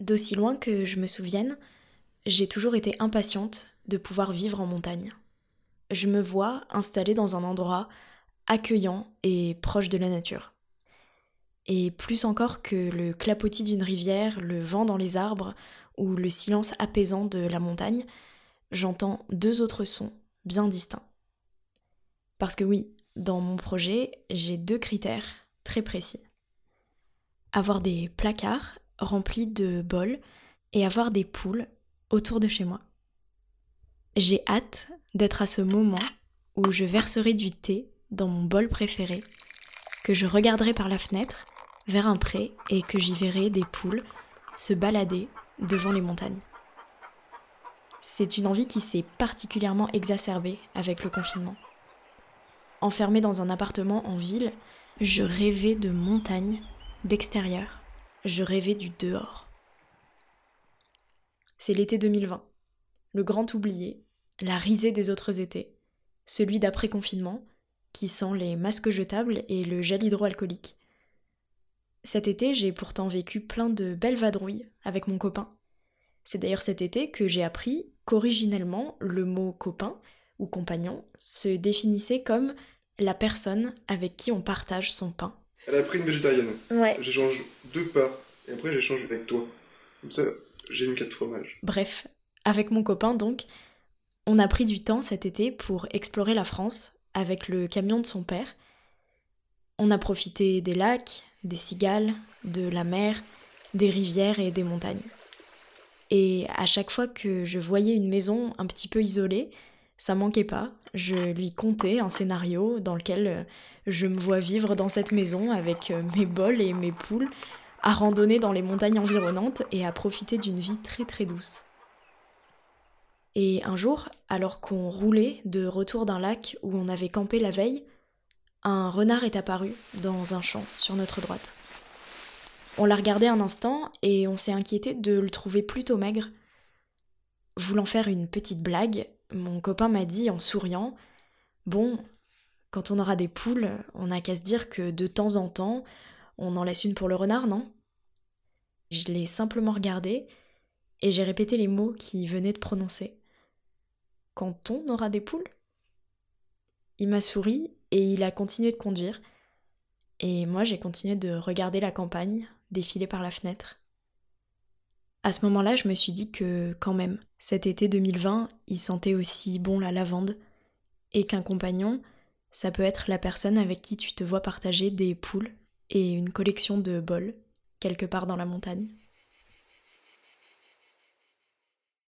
D'aussi loin que je me souvienne, j'ai toujours été impatiente de pouvoir vivre en montagne. Je me vois installée dans un endroit accueillant et proche de la nature. Et plus encore que le clapotis d'une rivière, le vent dans les arbres ou le silence apaisant de la montagne, j'entends deux autres sons bien distincts. Parce que oui, dans mon projet, j'ai deux critères très précis. Avoir des placards remplis de bols et avoir des poules autour de chez moi. J'ai hâte d'être à ce moment où je verserai du thé dans mon bol préféré, que je regarderai par la fenêtre vers un pré et que j'y verrai des poules se balader devant les montagnes. C'est une envie qui s'est particulièrement exacerbée avec le confinement. Enfermée dans un appartement en ville, je rêvais de montagne, d'extérieur, je rêvais du dehors. C'est l'été 2020, le grand oublié, la risée des autres étés, celui d'après-confinement, qui sent les masques jetables et le gel hydroalcoolique. Cet été, j'ai pourtant vécu plein de belles vadrouilles avec mon copain. C'est d'ailleurs cet été que j'ai appris qu'originellement, le mot copain ou compagnon se définissait comme la personne avec qui on partage son pain. Elle a pris une végétarienne. Ouais. J'échange deux pas et après j'échange avec toi. Comme ça, j'ai une quête de fromage. Bref, avec mon copain donc, on a pris du temps cet été pour explorer la France avec le camion de son père. On a profité des lacs, des cigales, de la mer, des rivières et des montagnes. Et à chaque fois que je voyais une maison un petit peu isolée, ça manquait pas. Je lui contais un scénario dans lequel euh, je me vois vivre dans cette maison avec euh, mes bols et mes poules, à randonner dans les montagnes environnantes et à profiter d'une vie très très douce. Et un jour, alors qu'on roulait de retour d'un lac où on avait campé la veille, un renard est apparu dans un champ sur notre droite. On l'a regardé un instant et on s'est inquiété de le trouver plutôt maigre. Voulant faire une petite blague, mon copain m'a dit en souriant Bon, quand on aura des poules, on n'a qu'à se dire que de temps en temps, on en laisse une pour le renard, non? Je l'ai simplement regardé et j'ai répété les mots qu'il venait de prononcer. Quand on aura des poules? Il m'a souri et il a continué de conduire. Et moi, j'ai continué de regarder la campagne défiler par la fenêtre. À ce moment-là, je me suis dit que, quand même, cet été 2020, il sentait aussi bon la lavande, et qu'un compagnon, ça peut être la personne avec qui tu te vois partager des poules et une collection de bols, quelque part dans la montagne.